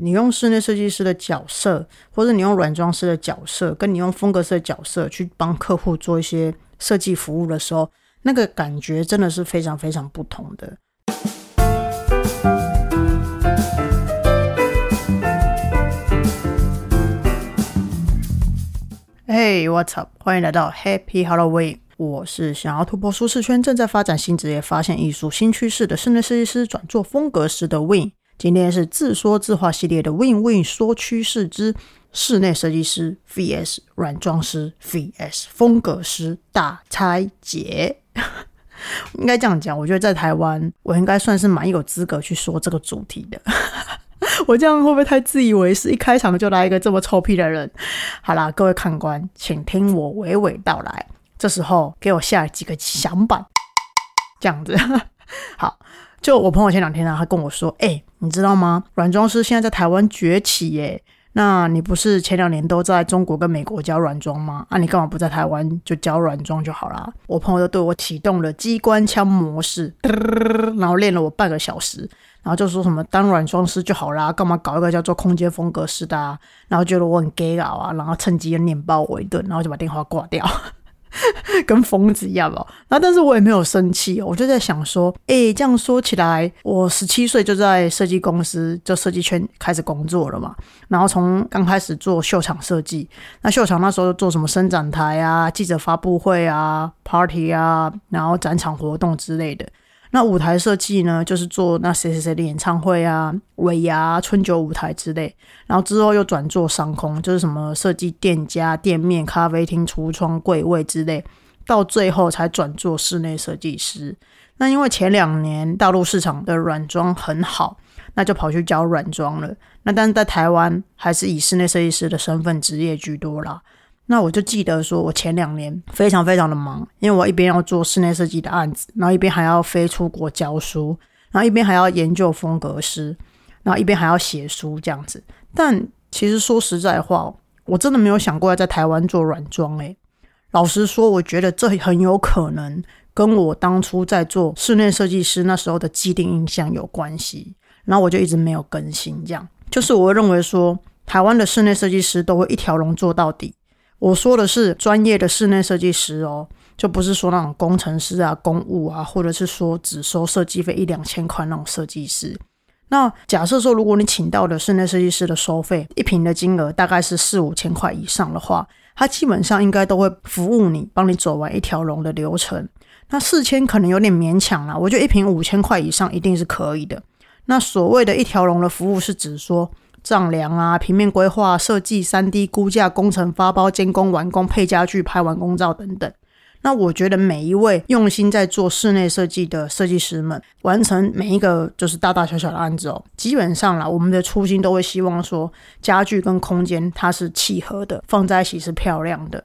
你用室内设计师的角色，或者你用软装师的角色，跟你用风格师的角色去帮客户做一些设计服务的时候，那个感觉真的是非常非常不同的。Hey, what's up？欢迎来到 Happy Halloween。我是想要突破舒适圈、正在发展新职业、发现艺术新趋势的室内设计师，转做风格师的 Win。今天是自说自话系列的 Win Win 说趋势之室内设计师 vs 软装师 vs 风格师大拆解。应该这样讲，我觉得在台湾，我应该算是蛮有资格去说这个主题的。我这样会不会太自以为是？一开场就来一个这么臭屁的人？好啦，各位看官，请听我娓娓道来。这时候给我下几个响板，这样子。好，就我朋友前两天呢，他跟我说：“哎，你知道吗？软装师现在在台湾崛起耶。那你不是前两年都在中国跟美国教软装吗？啊，你干嘛不在台湾就教软装就好啦？”我朋友就对我启动了机关枪模式，然后练了我半个小时，然后就说什么当软装师就好啦，干嘛搞一个叫做空间风格师的？啊？然后觉得我很 gay 佬啊，然后趁机念爆我一顿，然后就把电话挂掉。跟疯子一样吧，那但是我也没有生气，我就在想说，哎，这样说起来，我十七岁就在设计公司，就设计圈开始工作了嘛。然后从刚开始做秀场设计，那秀场那时候做什么伸展台啊、记者发布会啊、party 啊，然后展场活动之类的。那舞台设计呢，就是做那谁谁谁的演唱会啊、尾牙、春酒舞台之类。然后之后又转做商空，就是什么设计店家、店面、咖啡厅、橱窗、柜位之类。到最后才转做室内设计师。那因为前两年大陆市场的软装很好，那就跑去教软装了。那但是在台湾还是以室内设计师的身份职业居多啦。那我就记得说，我前两年非常非常的忙，因为我一边要做室内设计的案子，然后一边还要飞出国教书，然后一边还要研究风格师，然后一边还要写书这样子。但其实说实在话，我真的没有想过要在台湾做软装诶。老实说，我觉得这很有可能跟我当初在做室内设计师那时候的既定印象有关系。然后我就一直没有更新，这样就是我认为说，台湾的室内设计师都会一条龙做到底。我说的是专业的室内设计师哦，就不是说那种工程师啊、公务啊，或者是说只收设计费一两千块那种设计师。那假设说，如果你请到的室内设计师的收费一瓶的金额大概是四五千块以上的话，他基本上应该都会服务你，帮你走完一条龙的流程。那四千可能有点勉强了，我觉得一瓶五千块以上一定是可以的。那所谓的一条龙的服务是指说。丈量啊，平面规划、设计、三 D 估价、工程发包、监工、完工、配家具、拍完工照等等。那我觉得每一位用心在做室内设计的设计师们，完成每一个就是大大小小的案子哦，基本上啦，我们的初心都会希望说，家具跟空间它是契合的，放在一起是漂亮的。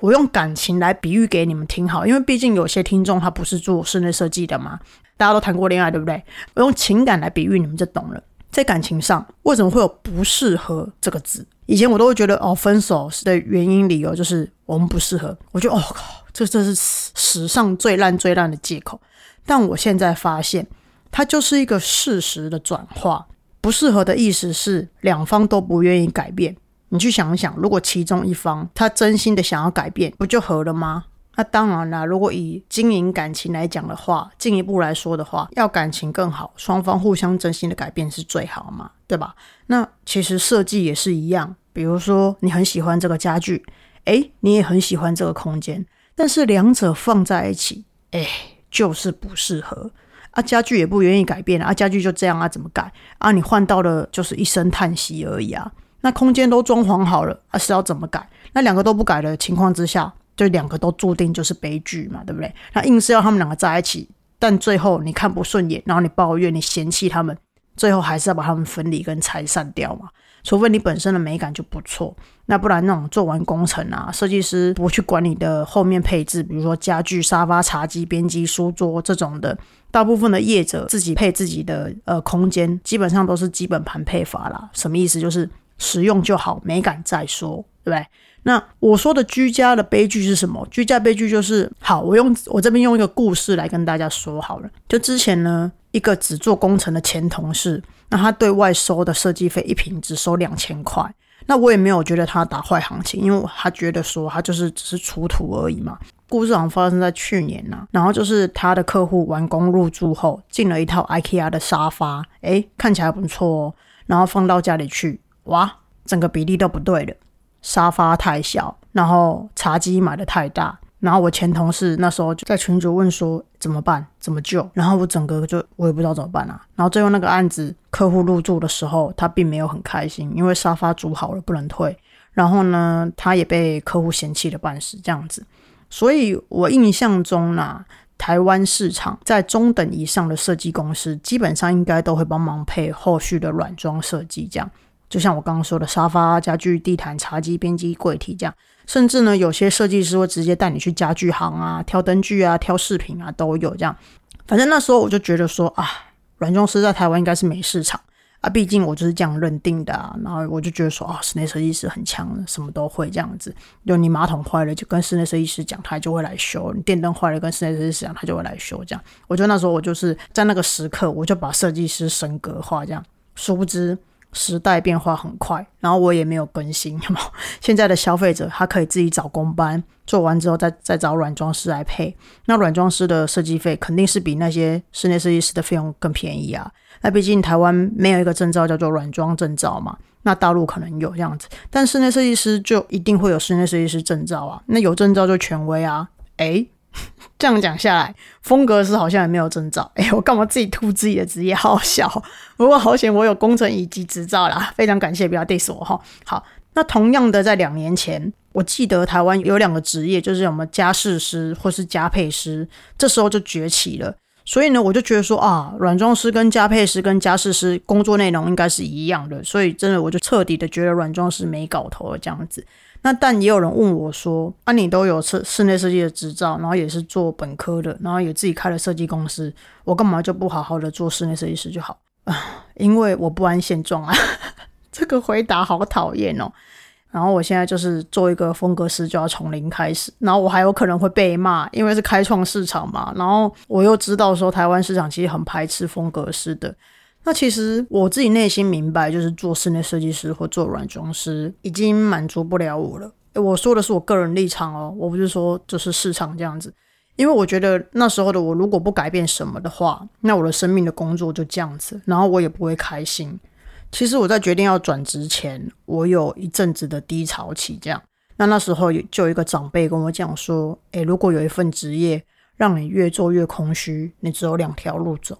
我用感情来比喻给你们听好，因为毕竟有些听众他不是做室内设计的嘛，大家都谈过恋爱，对不对？我用情感来比喻，你们就懂了。在感情上，为什么会有不适合这个字？以前我都会觉得，哦，分手的原因理由就是我们不适合。我觉得，哦靠，这这是史上最烂最烂的借口。但我现在发现，它就是一个事实的转化。不适合的意思是两方都不愿意改变。你去想一想，如果其中一方他真心的想要改变，不就和了吗？那当然啦，如果以经营感情来讲的话，进一步来说的话，要感情更好，双方互相真心的改变是最好嘛，对吧？那其实设计也是一样，比如说你很喜欢这个家具，诶，你也很喜欢这个空间，但是两者放在一起，诶，就是不适合啊。家具也不愿意改变啊，家具就这样啊，怎么改啊？你换到了就是一声叹息而已啊。那空间都装潢好了啊，是要怎么改？那两个都不改的情况之下。就两个都注定就是悲剧嘛，对不对？那硬是要他们两个在一起，但最后你看不顺眼，然后你抱怨、你嫌弃他们，最后还是要把他们分离跟拆散掉嘛。除非你本身的美感就不错，那不然那种做完工程啊，设计师不去管你的后面配置，比如说家具、沙发、茶几、边机、书桌这种的，大部分的业者自己配自己的呃空间，基本上都是基本盘配法啦。什么意思？就是实用就好，美感再说，对不对？那我说的居家的悲剧是什么？居家悲剧就是好，我用我这边用一个故事来跟大家说好了。就之前呢，一个只做工程的前同事，那他对外收的设计费一平只收两千块，那我也没有觉得他打坏行情，因为他觉得说他就是只是出图而已嘛。故事好像发生在去年呐，然后就是他的客户完工入住后进了一套 IKEA 的沙发，诶，看起来不错哦，然后放到家里去，哇，整个比例都不对了，沙发太小，然后茶几买的太大。然后我前同事那时候就在群主问说怎么办怎么救，然后我整个就我也不知道怎么办啊。然后最后那个案子客户入住的时候，他并没有很开心，因为沙发煮好了不能退。然后呢，他也被客户嫌弃了半死这样子。所以我印象中呢，台湾市场在中等以上的设计公司，基本上应该都会帮忙配后续的软装设计，这样。就像我刚刚说的，沙发、家具、地毯、茶几、边机、柜体这样。甚至呢，有些设计师会直接带你去家具行啊，挑灯具啊，挑饰品啊，都有这样。反正那时候我就觉得说啊，软装师在台湾应该是没市场啊，毕竟我就是这样认定的啊。然后我就觉得说啊，室内设计师很强，什么都会这样子。就你马桶坏了，就跟室内设计师讲，他就会来修；你电灯坏了，跟室内设计师讲，他就会来修。这样，我觉得那时候我就是在那个时刻，我就把设计师神格化，这样。殊不知。时代变化很快，然后我也没有更新，有 现在的消费者他可以自己找工班，做完之后再再找软装师来配。那软装师的设计费肯定是比那些室内设计师的费用更便宜啊。那毕竟台湾没有一个证照叫做软装证照嘛，那大陆可能有这样子，但室内设计师就一定会有室内设计师证照啊。那有证照就权威啊，诶。这样讲下来，风格师好像也没有证照。哎，我干嘛自己吐自己的职业？好笑。不过好险，我有工程乙级执照啦，非常感谢，不要 diss 我哈。好，那同样的，在两年前，我记得台湾有两个职业，就是什么家饰师或是家配师，这时候就崛起了。所以呢，我就觉得说啊，软装师跟家配师跟家饰师工作内容应该是一样的。所以真的，我就彻底的觉得软装师没搞头了这样子。那但也有人问我说：“啊，你都有室室内设计的执照，然后也是做本科的，然后也自己开了设计公司，我干嘛就不好好的做室内设计师就好啊？因为我不安现状啊。”这个回答好讨厌哦。然后我现在就是做一个风格师，就要从零开始，然后我还有可能会被骂，因为是开创市场嘛。然后我又知道说台湾市场其实很排斥风格师的。那其实我自己内心明白，就是做室内设计师或做软装师已经满足不了我了。我说的是我个人立场哦，我不是说就是市场这样子。因为我觉得那时候的我如果不改变什么的话，那我的生命的工作就这样子，然后我也不会开心。其实我在决定要转职前，我有一阵子的低潮期，这样。那那时候就有一个长辈跟我讲说：“诶，如果有一份职业让你越做越空虚，你只有两条路走。”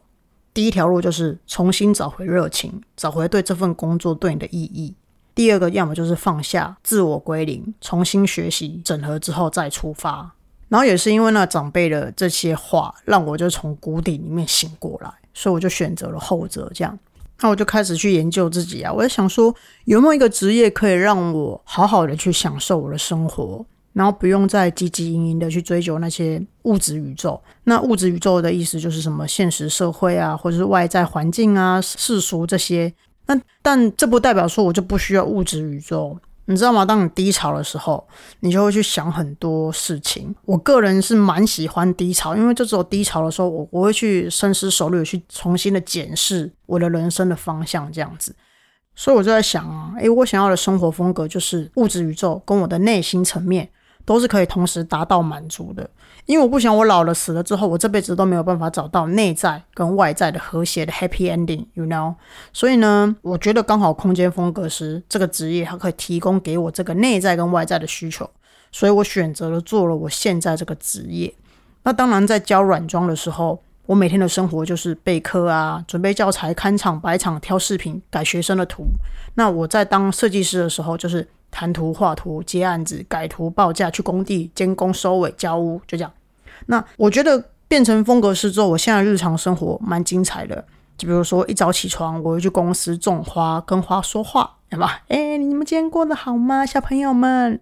第一条路就是重新找回热情，找回对这份工作对你的意义。第二个，要么就是放下自我归零，重新学习整合之后再出发。然后也是因为那长辈的这些话，让我就从谷底里面醒过来，所以我就选择了后者。这样，那我就开始去研究自己啊，我在想说有没有一个职业可以让我好好的去享受我的生活。然后不用再汲汲营营的去追求那些物质宇宙。那物质宇宙的意思就是什么现实社会啊，或者是外在环境啊、世俗这些。那但这不代表说我就不需要物质宇宙，你知道吗？当你低潮的时候，你就会去想很多事情。我个人是蛮喜欢低潮，因为就只有低潮的时候，我我会去深思熟虑，去重新的检视我的人生的方向，这样子。所以我就在想啊，诶，我想要的生活风格就是物质宇宙跟我的内心层面。都是可以同时达到满足的，因为我不想我老了死了之后，我这辈子都没有办法找到内在跟外在的和谐的 happy ending，you know？所以呢，我觉得刚好空间风格师这个职业，它可以提供给我这个内在跟外在的需求，所以我选择了做了我现在这个职业。那当然，在教软装的时候，我每天的生活就是备课啊，准备教材、看场、摆场、挑视频、改学生的图。那我在当设计师的时候，就是。谈图、画图、接案子、改图、报价、去工地监工、收尾、交屋，就这样。那我觉得变成风格师之后，我现在日常生活蛮精彩的。就比如说一早起床，我会去公司种花，跟花说话，对吧？哎，你们今天过得好吗，小朋友们？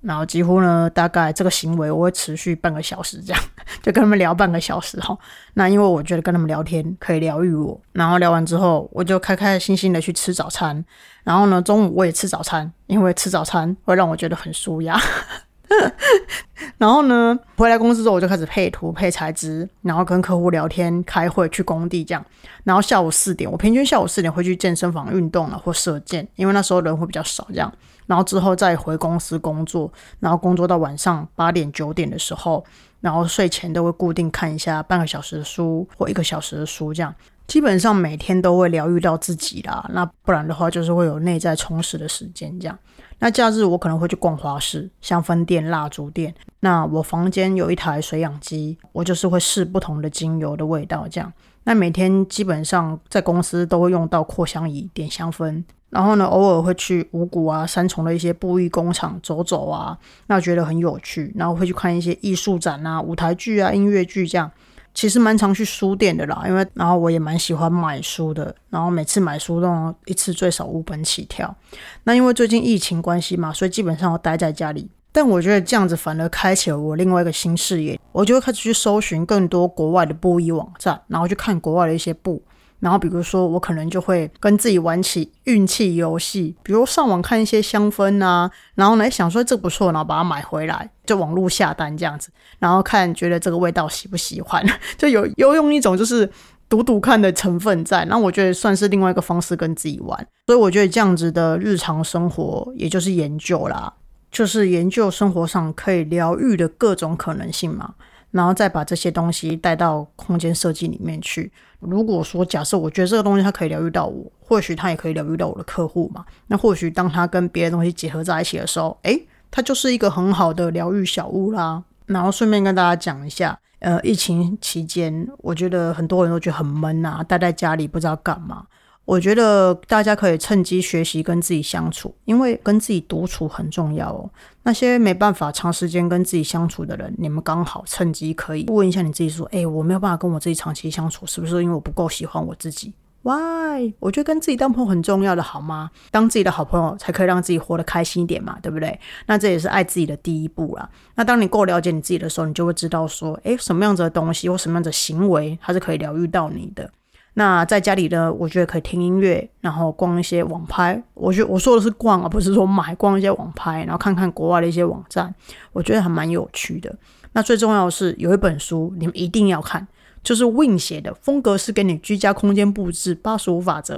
然后几乎呢，大概这个行为我会持续半个小时，这样 就跟他们聊半个小时哈。那因为我觉得跟他们聊天可以疗愈我，然后聊完之后，我就开开心心的去吃早餐。然后呢，中午我也吃早餐，因为吃早餐会让我觉得很舒压。然后呢，回来公司之后我就开始配图、配材质，然后跟客户聊天、开会、去工地这样。然后下午四点，我平均下午四点会去健身房运动了或射箭，因为那时候人会比较少这样。然后之后再回公司工作，然后工作到晚上八点九点的时候，然后睡前都会固定看一下半个小时的书或一个小时的书这样。基本上每天都会疗愈到自己啦，那不然的话就是会有内在充实的时间这样。那假日我可能会去逛花市、香氛店、蜡烛店。那我房间有一台水养机，我就是会试不同的精油的味道这样。那每天基本上在公司都会用到扩香仪点香氛，然后呢偶尔会去五谷啊、三重的一些布艺工厂走走啊，那觉得很有趣，然后会去看一些艺术展啊、舞台剧啊、音乐剧这样。其实蛮常去书店的啦，因为然后我也蛮喜欢买书的，然后每次买书都一次最少五本起跳。那因为最近疫情关系嘛，所以基本上我待在家里。但我觉得这样子反而开启了我另外一个新视野，我就会开始去搜寻更多国外的布艺网站，然后去看国外的一些布。然后，比如说，我可能就会跟自己玩起运气游戏，比如上网看一些香氛啊，然后呢想说这不错，然后把它买回来，就网络下单这样子，然后看觉得这个味道喜不喜欢，就有有用一种就是赌赌看的成分在。那我觉得算是另外一个方式跟自己玩，所以我觉得这样子的日常生活，也就是研究啦，就是研究生活上可以疗愈的各种可能性嘛。然后再把这些东西带到空间设计里面去。如果说假设我觉得这个东西它可以疗愈到我，或许它也可以疗愈到我的客户嘛。那或许当它跟别的东西结合在一起的时候，诶，它就是一个很好的疗愈小屋啦。然后顺便跟大家讲一下，呃，疫情期间，我觉得很多人都觉得很闷啊，待在家里不知道干嘛。我觉得大家可以趁机学习跟自己相处，因为跟自己独处很重要哦。那些没办法长时间跟自己相处的人，你们刚好趁机可以问一下你自己，说：“哎，我没有办法跟我自己长期相处，是不是因为我不够喜欢我自己？”Why？我觉得跟自己当朋友很重要的，好吗？当自己的好朋友，才可以让自己活得开心一点嘛，对不对？那这也是爱自己的第一步啦。那当你够了解你自己的时候，你就会知道说：“哎，什么样子的东西或什么样子的行为，它是可以疗愈到你的。”那在家里呢，我觉得可以听音乐，然后逛一些网拍。我觉我说的是逛，而不是说买。逛一些网拍，然后看看国外的一些网站，我觉得还蛮有趣的。那最重要的是有一本书，你们一定要看，就是 Win 写的《风格是给你居家空间布置八十五法则》，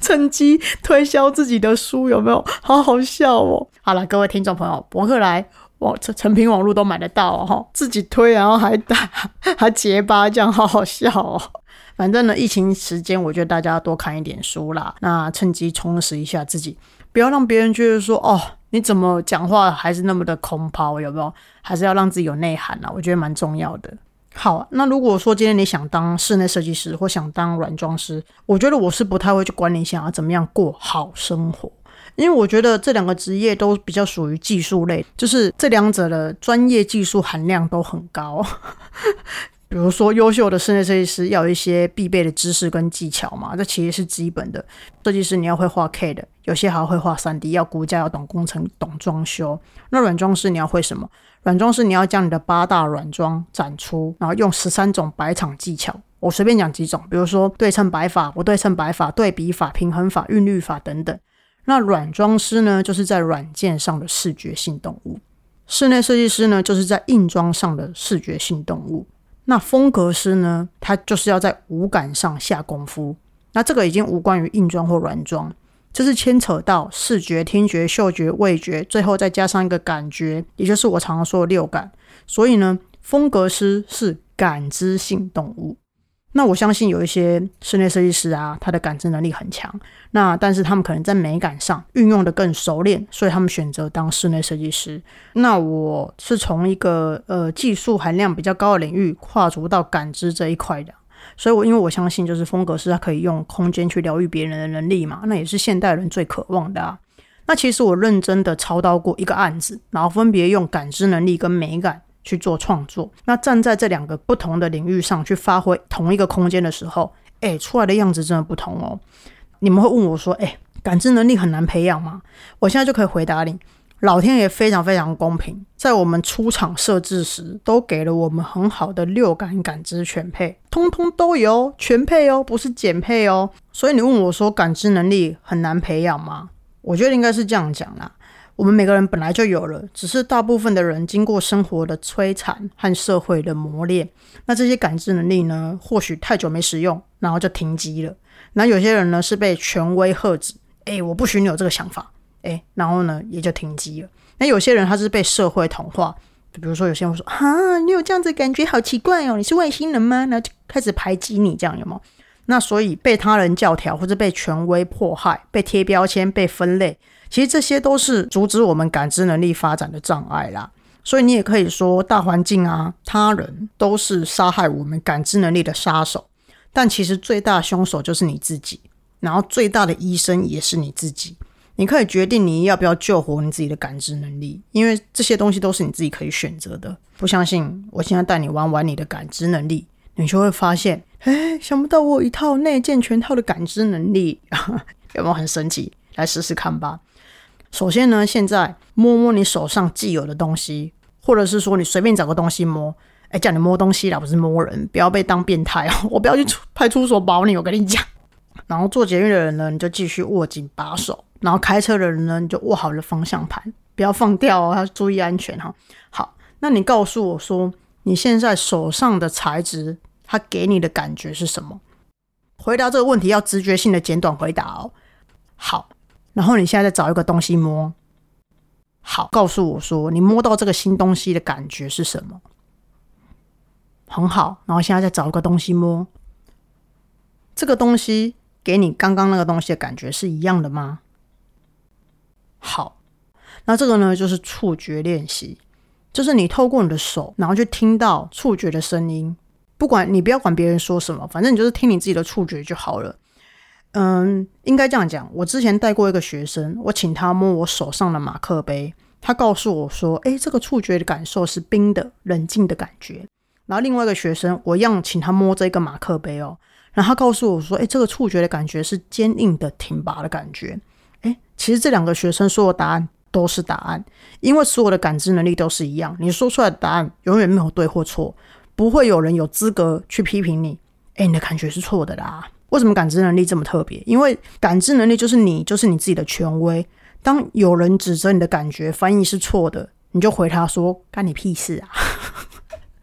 趁机推销自己的书，有没有？好好笑哦！好了，各位听众朋友，博客来网成成品网络都买得到哦，自己推，然后还打还结巴，这样好好笑哦。反正呢，疫情时间，我觉得大家多看一点书啦，那趁机充实一下自己，不要让别人觉得说，哦，你怎么讲话还是那么的空抛，有没有？还是要让自己有内涵啊，我觉得蛮重要的。好，那如果说今天你想当室内设计师或想当软装师，我觉得我是不太会去管你想要怎么样过好生活，因为我觉得这两个职业都比较属于技术类，就是这两者的专业技术含量都很高。比如说，优秀的室内设计师要有一些必备的知识跟技巧嘛，这其实是基本的。设计师你要会画 K 的，有些还要会画三 D，要估价，要懂工程，懂装修。那软装师你要会什么？软装师你要将你的八大软装展出，然后用十三种摆场技巧。我随便讲几种，比如说对称摆法、不对称摆法、对比法、平衡法、韵律法等等。那软装师呢，就是在软件上的视觉性动物；室内设计师呢，就是在硬装上的视觉性动物。那风格师呢？他就是要在五感上下功夫。那这个已经无关于硬装或软装，这是牵扯到视觉、听觉、嗅觉、味觉，最后再加上一个感觉，也就是我常常说的六感。所以呢，风格师是感知性动物。那我相信有一些室内设计师啊，他的感知能力很强。那但是他们可能在美感上运用的更熟练，所以他们选择当室内设计师。那我是从一个呃技术含量比较高的领域跨足到感知这一块的。所以，我因为我相信，就是风格师他可以用空间去疗愈别人的能力嘛，那也是现代人最渴望的。啊。那其实我认真的操刀过一个案子，然后分别用感知能力跟美感。去做创作，那站在这两个不同的领域上去发挥同一个空间的时候，哎，出来的样子真的不同哦。你们会问我说，哎，感知能力很难培养吗？我现在就可以回答你，老天爷非常非常公平，在我们出厂设置时，都给了我们很好的六感感知全配，通通都有全配哦，不是减配哦。所以你问我说，感知能力很难培养吗？我觉得应该是这样讲啦。我们每个人本来就有了，只是大部分的人经过生活的摧残和社会的磨练，那这些感知能力呢，或许太久没使用，然后就停机了。那有些人呢是被权威喝止，哎，我不许你有这个想法，哎，然后呢也就停机了。那有些人他是被社会同化，比如说有些人说啊，你有这样子感觉好奇怪哦，你是外星人吗？然后就开始排挤你，这样有吗？那所以被他人教条或者被权威迫害、被贴标签、被分类。其实这些都是阻止我们感知能力发展的障碍啦，所以你也可以说大环境啊、他人都是杀害我们感知能力的杀手，但其实最大凶手就是你自己，然后最大的医生也是你自己。你可以决定你要不要救活你自己的感知能力，因为这些东西都是你自己可以选择的。不相信？我现在带你玩玩你的感知能力，你就会发现，哎，想不到我有一套内建全套的感知能力，有没有很神奇？来试试看吧。首先呢，现在摸摸你手上既有的东西，或者是说你随便找个东西摸，哎，叫你摸东西啦，不是摸人，不要被当变态哦！我不要去派出所保你，我跟你讲。然后做捷运的人呢，你就继续握紧把手；然后开车的人呢，你就握好了方向盘，不要放掉哦，要注意安全哈。好，那你告诉我说，你现在手上的材质，它给你的感觉是什么？回答这个问题要直觉性的简短回答哦。好。然后你现在再找一个东西摸，好，告诉我说你摸到这个新东西的感觉是什么？很好，然后现在再找一个东西摸，这个东西给你刚刚那个东西的感觉是一样的吗？好，那这个呢就是触觉练习，就是你透过你的手，然后去听到触觉的声音，不管你不要管别人说什么，反正你就是听你自己的触觉就好了。嗯，应该这样讲。我之前带过一个学生，我请他摸我手上的马克杯，他告诉我说：“诶，这个触觉的感受是冰的、冷静的感觉。”然后另外一个学生，我一样请他摸这个马克杯哦，然后他告诉我说：“诶，这个触觉的感觉是坚硬的、挺拔的感觉。”诶，其实这两个学生说的答案都是答案，因为所有的感知能力都是一样，你说出来的答案永远没有对或错，不会有人有资格去批评你。诶，你的感觉是错的啦。为什么感知能力这么特别？因为感知能力就是你，就是你自己的权威。当有人指责你的感觉翻译是错的，你就回他说：“干你屁事啊！”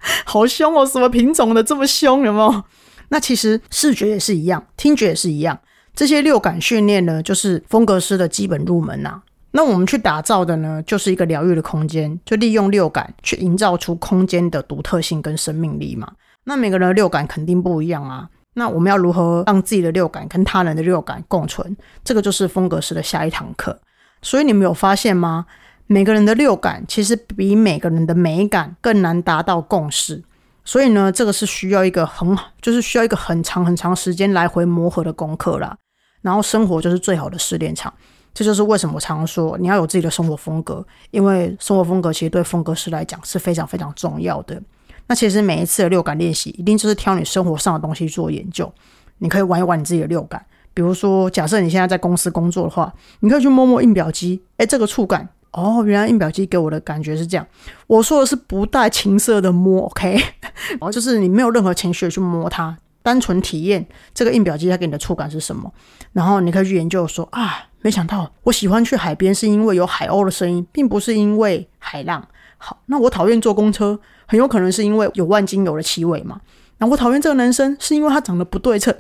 好凶哦，什么品种的这么凶？有没有？那其实视觉也是一样，听觉也是一样。这些六感训练呢，就是风格师的基本入门呐。那我们去打造的呢，就是一个疗愈的空间，就利用六感去营造出空间的独特性跟生命力嘛。那每个人的六感肯定不一样啊。那我们要如何让自己的六感跟他人的六感共存？这个就是风格式的下一堂课。所以你们有发现吗？每个人的六感其实比每个人的美感更难达到共识。所以呢，这个是需要一个很，就是需要一个很长很长时间来回磨合的功课啦。然后生活就是最好的试炼场。这就是为什么我常说你要有自己的生活风格，因为生活风格其实对风格师来讲是非常非常重要的。那其实每一次的六感练习，一定就是挑你生活上的东西做研究。你可以玩一玩你自己的六感，比如说，假设你现在在公司工作的话，你可以去摸摸印表机，哎，这个触感，哦，原来印表机给我的感觉是这样。我说的是不带情色的摸，OK，然 后就是你没有任何情绪去摸它，单纯体验这个印表机它给你的触感是什么。然后你可以去研究说，啊，没想到我喜欢去海边是因为有海鸥的声音，并不是因为海浪。好，那我讨厌坐公车。很有可能是因为有万金油的气味嘛？那我讨厌这个男生是因为他长得不对称。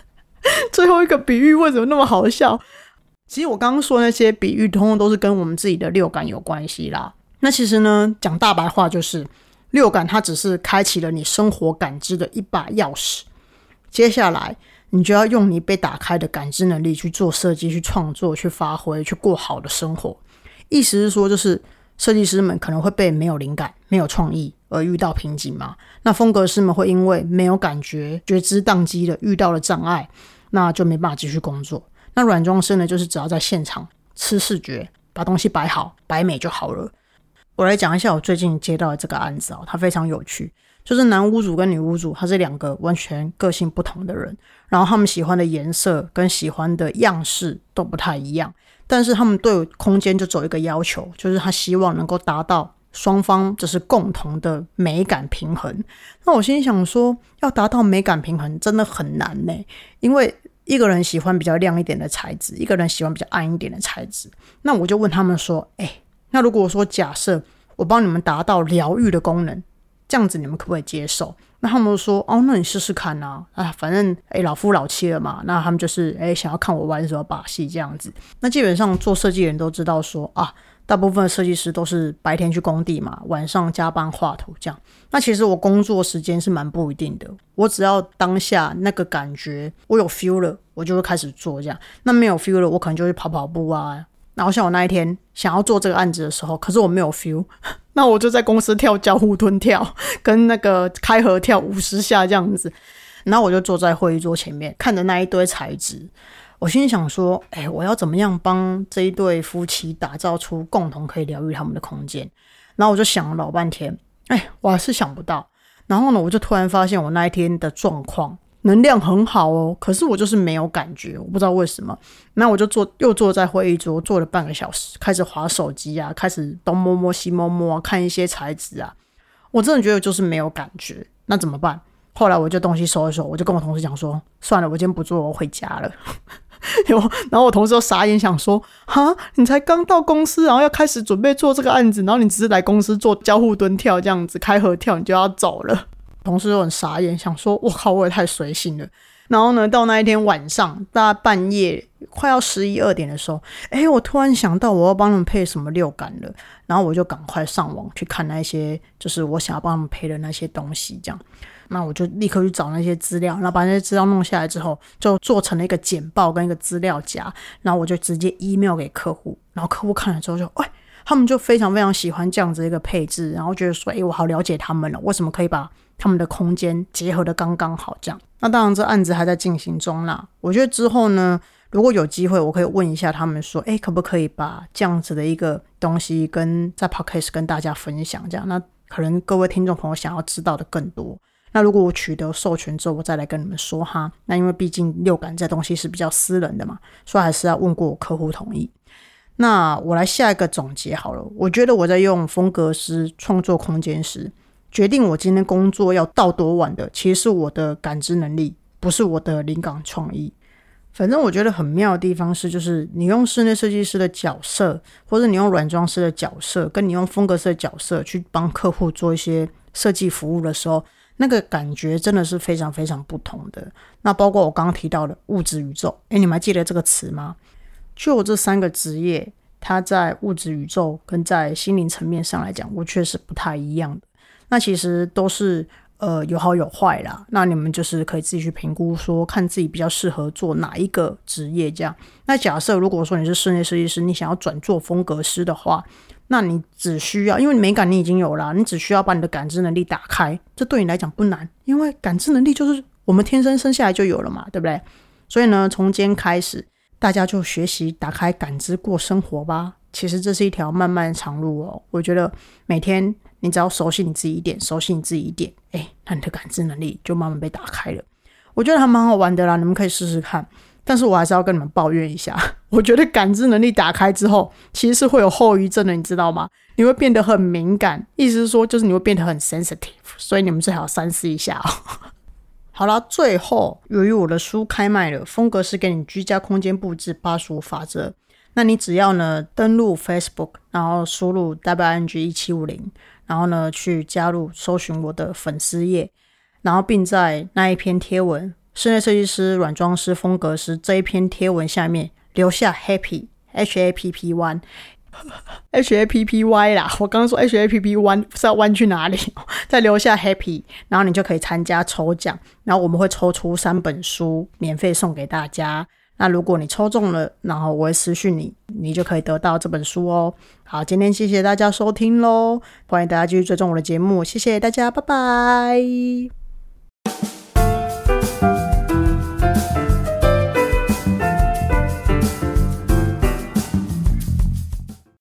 最后一个比喻为什么那么好笑？其实我刚刚说那些比喻，通通都是跟我们自己的六感有关系啦。那其实呢，讲大白话就是，六感它只是开启了你生活感知的一把钥匙。接下来，你就要用你被打开的感知能力去做设计、去创作、去发挥、去过好的生活。意思是说，就是设计师们可能会被没有灵感、没有创意。而遇到瓶颈嘛？那风格师们会因为没有感觉、觉知宕机的遇到了障碍，那就没办法继续工作。那软装师呢？就是只要在现场吃视觉，把东西摆好、摆美就好了。我来讲一下我最近接到的这个案子哦，它非常有趣。就是男屋主跟女屋主，他是两个完全个性不同的人，然后他们喜欢的颜色跟喜欢的样式都不太一样，但是他们对空间就走一个要求，就是他希望能够达到。双方就是共同的美感平衡。那我心想说，要达到美感平衡真的很难呢，因为一个人喜欢比较亮一点的材质，一个人喜欢比较暗一点的材质。那我就问他们说：“哎，那如果说假设我帮你们达到疗愈的功能，这样子你们可不可以接受？”那他们说：“哦，那你试试看呐，啊，反正哎老夫老妻了嘛，那他们就是哎想要看我玩什么把戏这样子。那基本上做设计人都知道说啊。”大部分设计师都是白天去工地嘛，晚上加班画图这样。那其实我工作时间是蛮不一定的，我只要当下那个感觉我有 feel 了，我就会开始做这样。那没有 feel 了，我可能就去跑跑步啊。然后像我那一天想要做这个案子的时候，可是我没有 feel，那我就在公司跳交互蹲跳，跟那个开合跳五十下这样子。然后我就坐在会议桌前面，看着那一堆材质。我心里想说，哎，我要怎么样帮这一对夫妻打造出共同可以疗愈他们的空间？然后我就想了老半天，哎，我还是想不到。然后呢，我就突然发现我那一天的状况能量很好哦，可是我就是没有感觉，我不知道为什么。那我就坐又坐在会议桌坐了半个小时，开始划手机啊，开始东摸摸西摸摸，看一些材质啊，我真的觉得就是没有感觉。那怎么办？后来我就东西收一收，我就跟我同事讲说，算了，我今天不做，我回家了。有，然后我同事都傻眼，想说：“哈，你才刚到公司，然后要开始准备做这个案子，然后你只是来公司做交互蹲跳这样子，开合跳，你就要走了。”同事都很傻眼，想说：“我靠，我也太随性了。”然后呢，到那一天晚上，大概半夜快要十一二点的时候，哎，我突然想到我要帮他们配什么六感了，然后我就赶快上网去看那些，就是我想要帮他们配的那些东西，这样。那我就立刻去找那些资料，然后把那些资料弄下来之后，就做成了一个简报跟一个资料夹，然后我就直接 email 给客户，然后客户看了之后就，哎，他们就非常非常喜欢这样子一个配置，然后觉得说，哎，我好了解他们了，为什么可以把他们的空间结合的刚刚好这样？那当然这案子还在进行中啦，我觉得之后呢，如果有机会，我可以问一下他们说，哎，可不可以把这样子的一个东西跟在 podcast 跟大家分享这样？那可能各位听众朋友想要知道的更多。那如果我取得授权之后，我再来跟你们说哈。那因为毕竟六感这东西是比较私人的嘛，所以还是要问过我客户同意。那我来下一个总结好了。我觉得我在用风格师创作空间时，决定我今天工作要到多晚的，其实是我的感知能力，不是我的灵感创意。反正我觉得很妙的地方是，就是你用室内设计师的角色，或者你用软装师的角色，跟你用风格师的角色去帮客户做一些设计服务的时候。那个感觉真的是非常非常不同的。那包括我刚刚提到的物质宇宙，诶，你们还记得这个词吗？就这三个职业，它在物质宇宙跟在心灵层面上来讲，我确实不太一样的。那其实都是呃有好有坏啦。那你们就是可以自己去评估，说看自己比较适合做哪一个职业这样。那假设如果说你是室内设计师，你想要转做风格师的话。那你只需要，因为美感你已经有了，你只需要把你的感知能力打开，这对你来讲不难，因为感知能力就是我们天生生下来就有了嘛，对不对？所以呢，从今天开始，大家就学习打开感知过生活吧。其实这是一条漫漫长路哦。我觉得每天你只要熟悉你自己一点，熟悉你自己一点，哎，那你的感知能力就慢慢被打开了。我觉得还蛮好玩的啦，你们可以试试看。但是我还是要跟你们抱怨一下，我觉得感知能力打开之后，其实是会有后遗症的，你知道吗？你会变得很敏感，意思是说，就是你会变得很 sensitive，所以你们最好三思一下哦。好了，最后由于我的书开卖了，风格是给你居家空间布置八十五法则，那你只要呢登录 Facebook，然后输入 WNG 一七五零，然后呢去加入搜寻我的粉丝页，然后并在那一篇贴文。室内设计师、软装师、风格师这一篇贴文下面留下 happy h a p p one h a p p y 啦，我刚刚说 h a p p one 是要弯去哪里？再留下 happy，然后你就可以参加抽奖，然后我们会抽出三本书免费送给大家。那如果你抽中了，然后我会私讯你，你就可以得到这本书哦。好，今天谢谢大家收听喽，欢迎大家继续追踪我的节目，谢谢大家，拜拜。